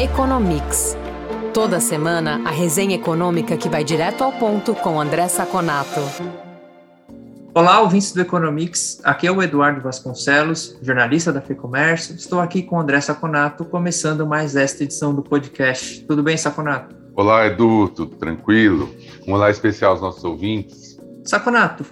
Economics. Toda semana, a resenha econômica que vai direto ao ponto com André Saconato. Olá, ouvintes do Economics. Aqui é o Eduardo Vasconcelos, jornalista da FEComércio. Estou aqui com o André Saconato, começando mais esta edição do podcast. Tudo bem, Saconato? Olá, Edu, tudo tranquilo? Um olá especial aos nossos ouvintes. Saconato,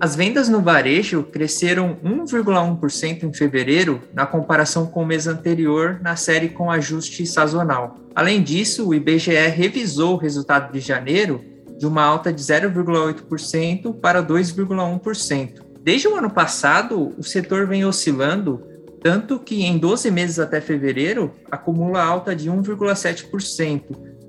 as vendas no varejo cresceram 1,1% em fevereiro na comparação com o mês anterior na série com ajuste sazonal. Além disso, o IBGE revisou o resultado de janeiro de uma alta de 0,8% para 2,1%. Desde o ano passado, o setor vem oscilando, tanto que em 12 meses até fevereiro acumula alta de 1,7%.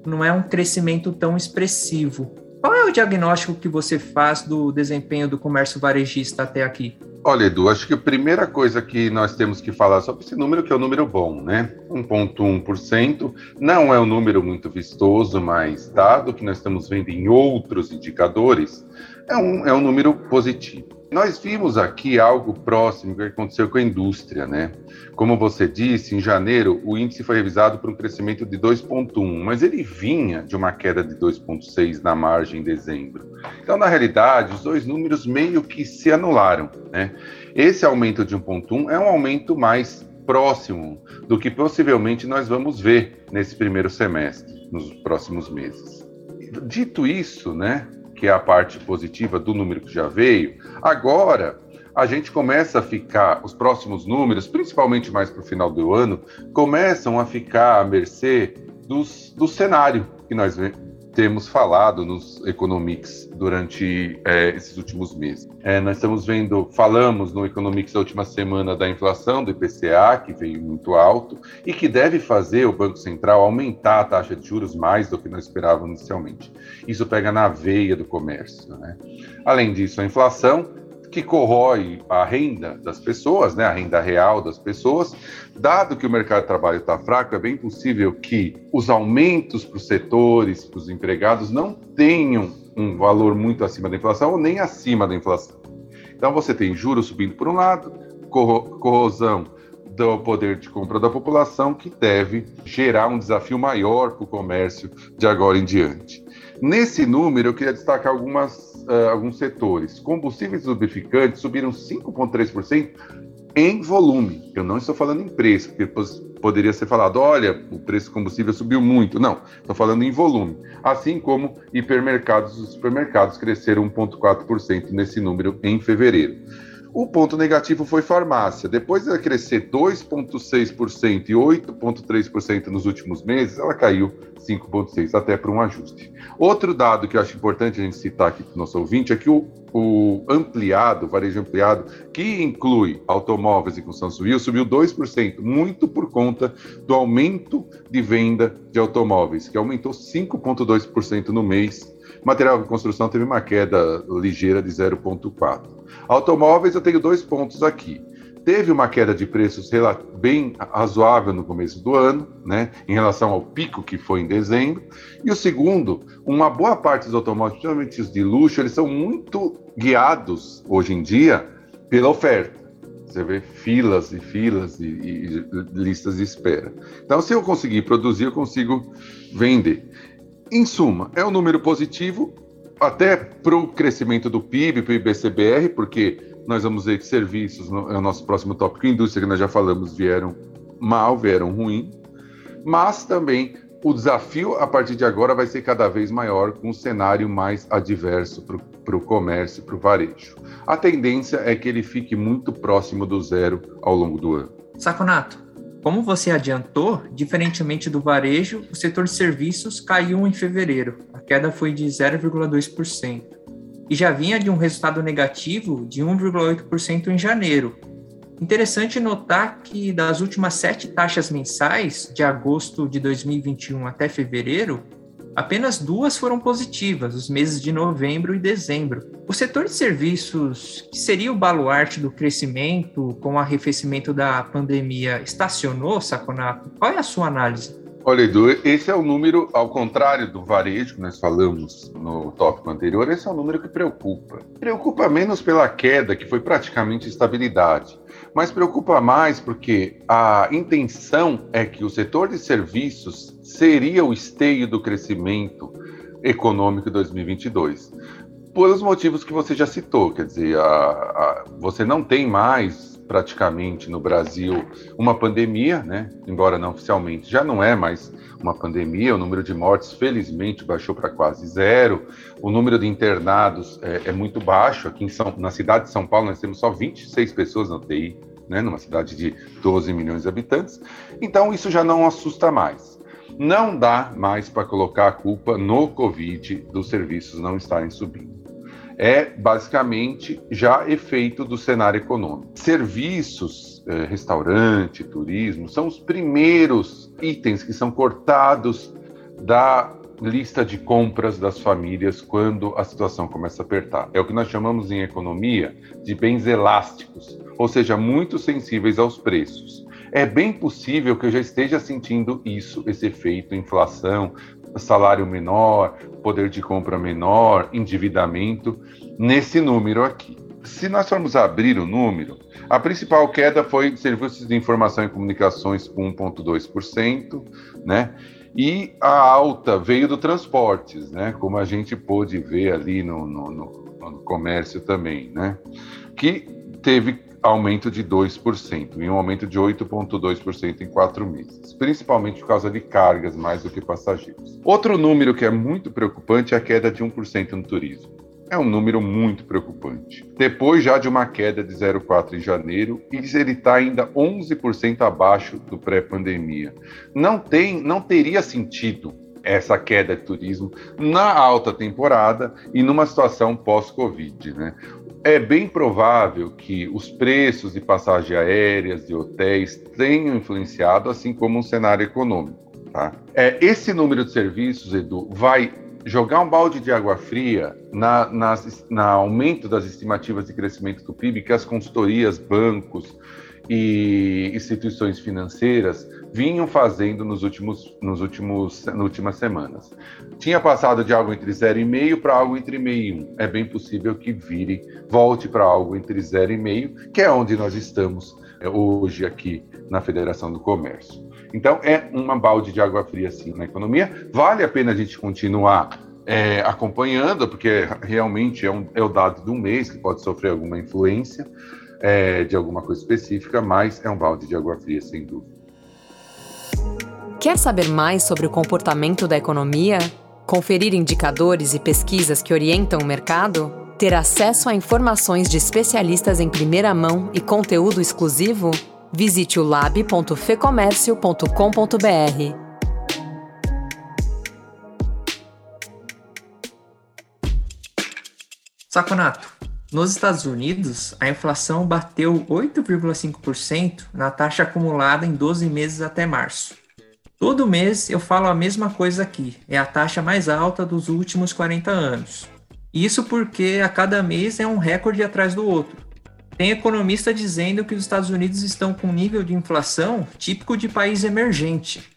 Não é um crescimento tão expressivo. Qual é o diagnóstico que você faz do desempenho do comércio varejista até aqui? Olha, Edu, acho que a primeira coisa que nós temos que falar sobre esse número, que é um número bom, né? 1,1%, não é um número muito vistoso, mas dado que nós estamos vendo em outros indicadores, é um, é um número positivo. Nós vimos aqui algo próximo que aconteceu com a indústria, né? Como você disse, em janeiro o índice foi revisado para um crescimento de 2,1, mas ele vinha de uma queda de 2,6 na margem em dezembro. Então, na realidade, os dois números meio que se anularam, né? Esse aumento de 1,1 é um aumento mais próximo do que possivelmente nós vamos ver nesse primeiro semestre, nos próximos meses. Dito isso, né? Que é a parte positiva do número que já veio, agora a gente começa a ficar, os próximos números, principalmente mais para o final do ano, começam a ficar à mercê dos, do cenário que nós temos falado nos Economics durante é, esses últimos meses. É, nós estamos vendo, falamos no Economics da última semana da inflação do IPCA, que veio muito alto, e que deve fazer o Banco Central aumentar a taxa de juros mais do que nós esperávamos inicialmente. Isso pega na veia do comércio. Né? Além disso, a inflação que corrói a renda das pessoas, né, a renda real das pessoas. Dado que o mercado de trabalho está fraco, é bem possível que os aumentos para os setores, para os empregados, não tenham um valor muito acima da inflação ou nem acima da inflação. Então você tem juros subindo por um lado, corrosão do poder de compra da população, que deve gerar um desafio maior para o comércio de agora em diante. Nesse número, eu queria destacar algumas uh, alguns setores. Combustíveis lubrificantes subiram 5,3% em volume. Eu não estou falando em preço, porque poderia ser falado, olha, o preço do combustível subiu muito. Não, estou falando em volume. Assim como hipermercados e supermercados cresceram 1,4% nesse número em fevereiro. O ponto negativo foi farmácia. Depois de ela crescer 2,6% e 8,3% nos últimos meses, ela caiu 5,6% até para um ajuste. Outro dado que eu acho importante a gente citar aqui para o nosso ouvinte é que o, o ampliado, o varejo ampliado, que inclui automóveis e construção civil, subiu 2%, muito por conta do aumento de venda de automóveis, que aumentou 5,2% no mês Material de construção teve uma queda ligeira de 0,4. Automóveis, eu tenho dois pontos aqui. Teve uma queda de preços bem razoável no começo do ano, né, em relação ao pico que foi em dezembro. E o segundo, uma boa parte dos automóveis, principalmente os de luxo, eles são muito guiados hoje em dia pela oferta. Você vê filas e filas e, e, listas de espera. Então, se eu conseguir produzir, eu consigo vender. Em suma, é um número positivo, até para o crescimento do PIB, para o IBCBR, porque nós vamos ver que serviços, é o nosso próximo tópico, indústria, que nós já falamos, vieram mal, vieram ruim, mas também o desafio a partir de agora vai ser cada vez maior, com um cenário mais adverso para o comércio, para o varejo. A tendência é que ele fique muito próximo do zero ao longo do ano. Saconato, como você adiantou, diferentemente do varejo, o setor de serviços caiu em fevereiro. A queda foi de 0,2%. E já vinha de um resultado negativo de 1,8% em janeiro. Interessante notar que das últimas sete taxas mensais, de agosto de 2021 até fevereiro, Apenas duas foram positivas, os meses de novembro e dezembro. O setor de serviços, que seria o baluarte do crescimento com o arrefecimento da pandemia, estacionou, Saconato? Qual é a sua análise? Olha, Edu, esse é o número, ao contrário do varejo que nós falamos no tópico anterior, esse é o número que preocupa. Preocupa menos pela queda, que foi praticamente estabilidade, Mas preocupa mais porque a intenção é que o setor de serviços seria o esteio do crescimento econômico em 2022. Pelos motivos que você já citou, quer dizer, a, a, você não tem mais praticamente no Brasil uma pandemia, né? embora não oficialmente, já não é mais uma pandemia, o número de mortes felizmente baixou para quase zero, o número de internados é, é muito baixo, aqui em São, na cidade de São Paulo nós temos só 26 pessoas na UTI, né? numa cidade de 12 milhões de habitantes, então isso já não assusta mais. Não dá mais para colocar a culpa no Covid dos serviços não estarem subindo é basicamente já efeito do cenário econômico. Serviços, eh, restaurante, turismo, são os primeiros itens que são cortados da lista de compras das famílias quando a situação começa a apertar. É o que nós chamamos em economia de bens elásticos, ou seja, muito sensíveis aos preços. É bem possível que eu já esteja sentindo isso, esse efeito inflação, salário menor, poder de compra menor, endividamento, nesse número aqui. Se nós formos abrir o número, a principal queda foi serviços de informação e comunicações com 1,2%, né? E a alta veio do transportes, né? Como a gente pôde ver ali no, no, no, no comércio também, né? Que teve aumento de 2%, e um aumento de 8,2% em quatro meses, principalmente por causa de cargas mais do que passageiros. Outro número que é muito preocupante é a queda de 1% no turismo. É um número muito preocupante. Depois já de uma queda de 0,4 em janeiro, ele está ainda 11% abaixo do pré-pandemia. Não tem, não teria sentido essa queda de turismo na alta temporada e numa situação pós-Covid. Né? É bem provável que os preços de passagens aéreas e hotéis tenham influenciado, assim como o cenário econômico. Tá? É, esse número de serviços, Edu, vai jogar um balde de água fria na, na, na aumento das estimativas de crescimento do PIB que as consultorias, bancos e instituições financeiras vinham fazendo nos últimos, nos últimos, nas últimas semanas. Tinha passado de algo entre 0,5 para algo entre meio e 1. É bem possível que vire, volte para algo entre 0,5, que é onde nós estamos é, hoje aqui na Federação do Comércio. Então, é uma balde de água fria, sim, na economia. Vale a pena a gente continuar é, acompanhando, porque realmente é, um, é o dado um mês que pode sofrer alguma influência é, de alguma coisa específica, mas é um balde de água fria, sem dúvida. Quer saber mais sobre o comportamento da economia? Conferir indicadores e pesquisas que orientam o mercado? Ter acesso a informações de especialistas em primeira mão e conteúdo exclusivo? Visite o lab.fecomércio.com.br. Saconato, nos Estados Unidos, a inflação bateu 8,5% na taxa acumulada em 12 meses até março. Todo mês eu falo a mesma coisa aqui, é a taxa mais alta dos últimos 40 anos. Isso porque a cada mês é um recorde atrás do outro. Tem economista dizendo que os Estados Unidos estão com um nível de inflação típico de país emergente.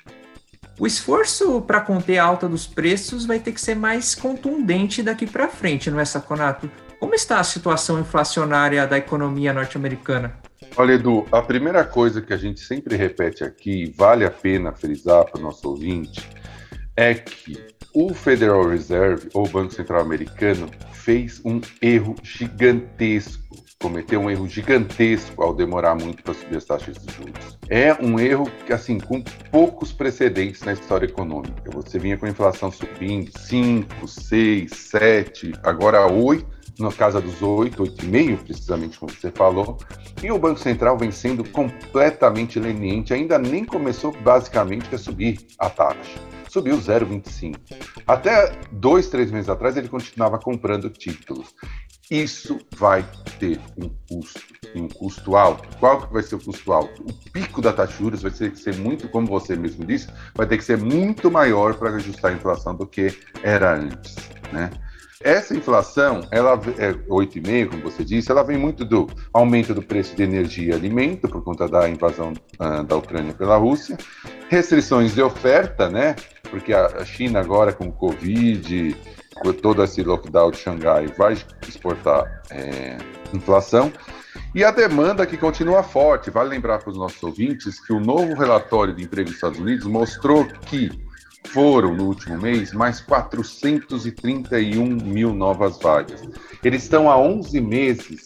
O esforço para conter a alta dos preços vai ter que ser mais contundente daqui para frente, não é, Saconato? Como está a situação inflacionária da economia norte-americana? Olha, Edu, a primeira coisa que a gente sempre repete aqui, vale a pena frisar para o nosso ouvinte, é que o Federal Reserve, ou Banco Central Americano, fez um erro gigantesco, cometeu um erro gigantesco ao demorar muito para subir as taxas de juros. É um erro que, assim, com poucos precedentes na história econômica. Você vinha com a inflação subindo 5, 6, 7, agora 8 na casa dos 8, 8,5, precisamente como você falou, e o Banco Central vem sendo completamente leniente, ainda nem começou basicamente a subir a taxa. Subiu 0,25. Até dois, três meses atrás ele continuava comprando títulos. Isso vai ter um custo, um custo alto. Qual que vai ser o custo alto? O pico da taxa de juros vai ter que ser muito, como você mesmo disse, vai ter que ser muito maior para ajustar a inflação do que era antes, né? Essa inflação, ela é 8,5, como você disse, ela vem muito do aumento do preço de energia e alimento por conta da invasão uh, da Ucrânia pela Rússia, restrições de oferta, né? Porque a China agora com o Covid, com todo esse lockdown de Xangai vai exportar é, inflação E a demanda que continua forte. Vale lembrar para os nossos ouvintes que o novo relatório de emprego dos Estados Unidos mostrou que foram, no último mês, mais 431 mil novas vagas. Eles estão há 11 meses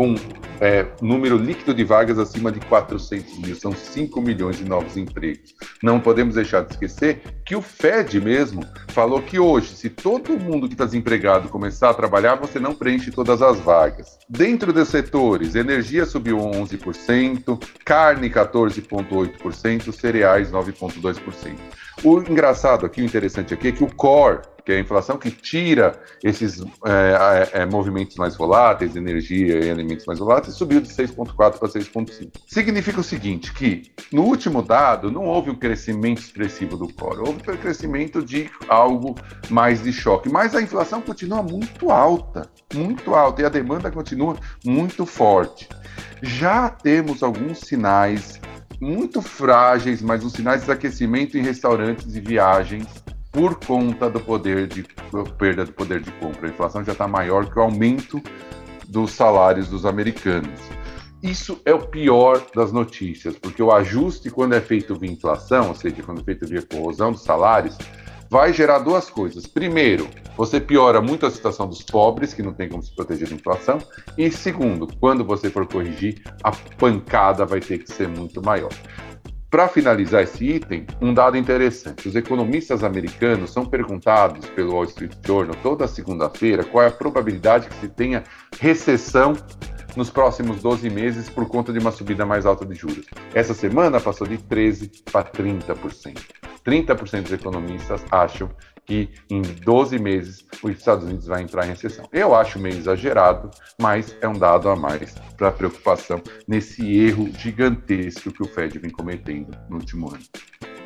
com é, número líquido de vagas acima de 400 mil, são 5 milhões de novos empregos. Não podemos deixar de esquecer que o Fed mesmo falou que hoje, se todo mundo que está desempregado começar a trabalhar, você não preenche todas as vagas. Dentro dos setores, energia subiu 11%, carne 14,8%, cereais 9,2%. O engraçado aqui, o interessante aqui é que o core, que é a inflação que tira esses é, é, movimentos mais voláteis, energia e elementos mais voláteis, subiu de 6,4 para 6,5. Significa o seguinte, que no último dado não houve um crescimento expressivo do core, houve um crescimento de algo mais de choque, mas a inflação continua muito alta, muito alta, e a demanda continua muito forte. Já temos alguns sinais muito frágeis, mas os sinais de aquecimento em restaurantes e viagens por conta do poder de perda do poder de compra. A inflação já está maior que o aumento dos salários dos americanos. Isso é o pior das notícias, porque o ajuste, quando é feito via inflação, ou seja, quando é feito via corrosão dos salários, vai gerar duas coisas. Primeiro, você piora muito a situação dos pobres, que não tem como se proteger da inflação. E segundo, quando você for corrigir, a pancada vai ter que ser muito maior. Para finalizar esse item, um dado interessante: os economistas americanos são perguntados pelo Wall Street Journal toda segunda-feira qual é a probabilidade que se tenha recessão nos próximos 12 meses por conta de uma subida mais alta de juros. Essa semana passou de 13% para 30%. 30% dos economistas acham que em 12 meses os Estados Unidos vai entrar em recessão. Eu acho meio exagerado, mas é um dado a mais para preocupação nesse erro gigantesco que o Fed vem cometendo no último ano.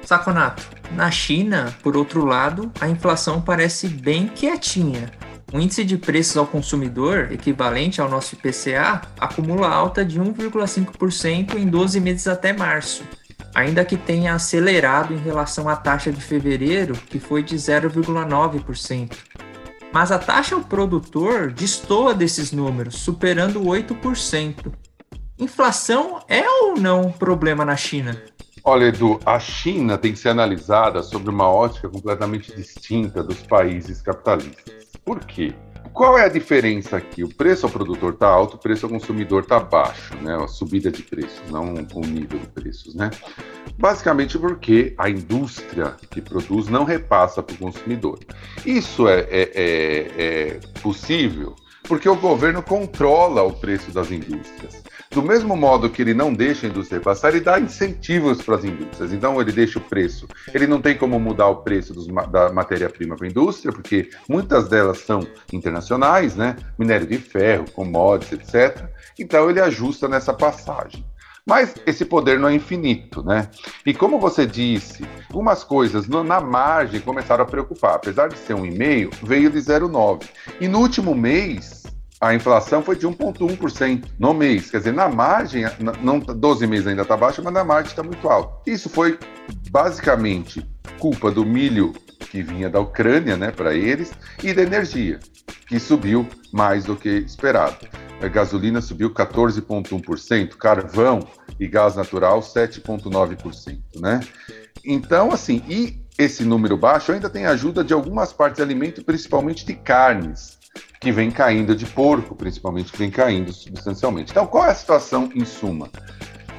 Saconato, na China, por outro lado, a inflação parece bem quietinha. O índice de preços ao consumidor, equivalente ao nosso IPCA, acumula alta de 1,5% em 12 meses até março ainda que tenha acelerado em relação à taxa de fevereiro, que foi de 0,9%. Mas a taxa ao produtor destoa desses números, superando 8%. Inflação é ou não um problema na China? Olha, Edu, a China tem que ser analisada sobre uma ótica completamente distinta dos países capitalistas. Por quê? Qual é a diferença aqui? O preço ao produtor está alto, o preço ao consumidor está baixo, né? A subida de preços, não o nível de preços, né? Basicamente porque a indústria que produz não repassa para o consumidor. Isso é, é, é, é possível porque o governo controla o preço das indústrias. Do mesmo modo que ele não deixa a indústria passar, ele dá incentivos para as indústrias. Então, ele deixa o preço. Ele não tem como mudar o preço dos, da matéria-prima para a indústria, porque muitas delas são internacionais, né? Minério de ferro, commodities, etc. Então, ele ajusta nessa passagem. Mas esse poder não é infinito, né? E como você disse, algumas coisas no, na margem começaram a preocupar. Apesar de ser um e-mail, veio de 0,9. E no último mês, a inflação foi de 1,1% no mês. Quer dizer, na margem, não 12 meses ainda está baixa, mas na margem está muito alto. Isso foi basicamente culpa do milho que vinha da Ucrânia, né, para eles, e da energia, que subiu mais do que esperado. A gasolina subiu 14,1%, carvão e gás natural 7,9%, né? Então, assim, e esse número baixo ainda tem ajuda de algumas partes de alimento, principalmente de carnes que vem caindo de porco, principalmente, que vem caindo substancialmente. Então, qual é a situação em suma?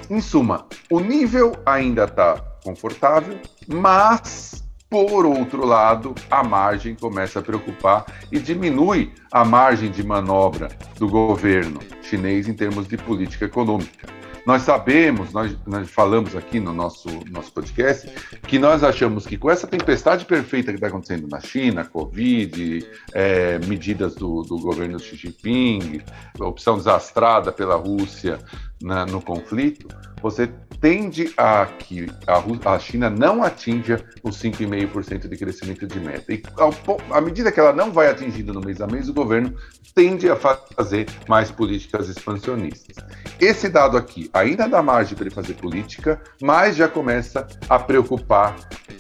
Em suma, o nível ainda está confortável, mas, por outro lado, a margem começa a preocupar e diminui a margem de manobra do governo chinês em termos de política econômica. Nós sabemos, nós, nós falamos aqui no nosso, nosso podcast, que nós achamos que com essa tempestade perfeita que está acontecendo na China, Covid, é, medidas do, do governo Xi Jinping, opção desastrada pela Rússia na, no conflito, você tende a que a, a China não atinja os 5,5% de crescimento de meta. E ao, à medida que ela não vai atingindo no mês a mês, o governo tende a fazer mais políticas expansionistas. Esse dado aqui ainda dá margem para ele fazer política, mas já começa a preocupar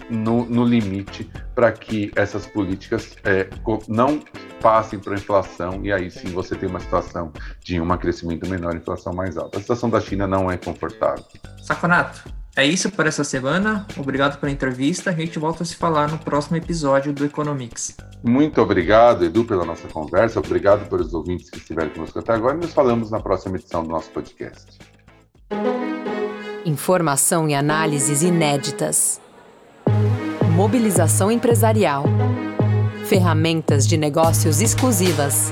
no, no limite para que essas políticas é, não passem para a inflação e aí sim você tem uma situação de um crescimento menor e inflação mais alta. A situação da China não é confortável. Saconato, é isso por essa semana. Obrigado pela entrevista. A gente volta a se falar no próximo episódio do Economics. Muito obrigado, Edu, pela nossa conversa. Obrigado pelos ouvintes que estiveram conosco até agora. E nos falamos na próxima edição do nosso podcast. Informação e análises inéditas. Mobilização empresarial ferramentas de negócios exclusivas.